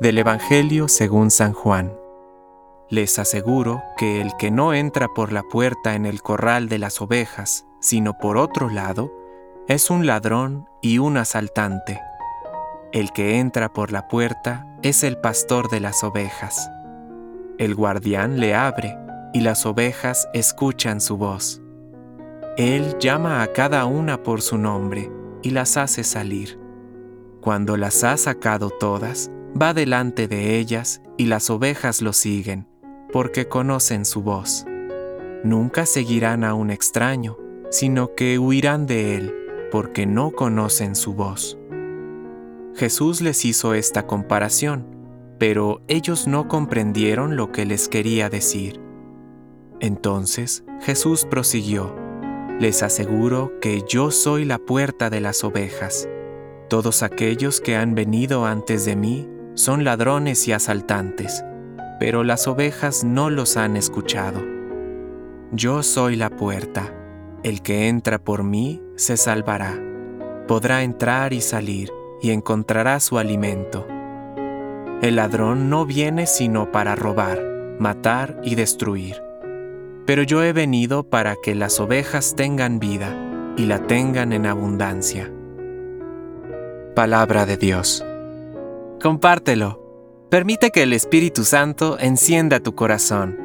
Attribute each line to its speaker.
Speaker 1: Del Evangelio según San Juan. Les aseguro que el que no entra por la puerta en el corral de las ovejas, sino por otro lado, es un ladrón y un asaltante. El que entra por la puerta es el pastor de las ovejas. El guardián le abre y las ovejas escuchan su voz. Él llama a cada una por su nombre y las hace salir. Cuando las ha sacado todas, va delante de ellas y las ovejas lo siguen, porque conocen su voz. Nunca seguirán a un extraño, sino que huirán de él, porque no conocen su voz. Jesús les hizo esta comparación, pero ellos no comprendieron lo que les quería decir. Entonces Jesús prosiguió, Les aseguro que yo soy la puerta de las ovejas. Todos aquellos que han venido antes de mí son ladrones y asaltantes, pero las ovejas no los han escuchado. Yo soy la puerta. El que entra por mí se salvará. Podrá entrar y salir y encontrará su alimento. El ladrón no viene sino para robar, matar y destruir. Pero yo he venido para que las ovejas tengan vida y la tengan en abundancia. Palabra de Dios. Compártelo. Permite que el Espíritu Santo encienda tu corazón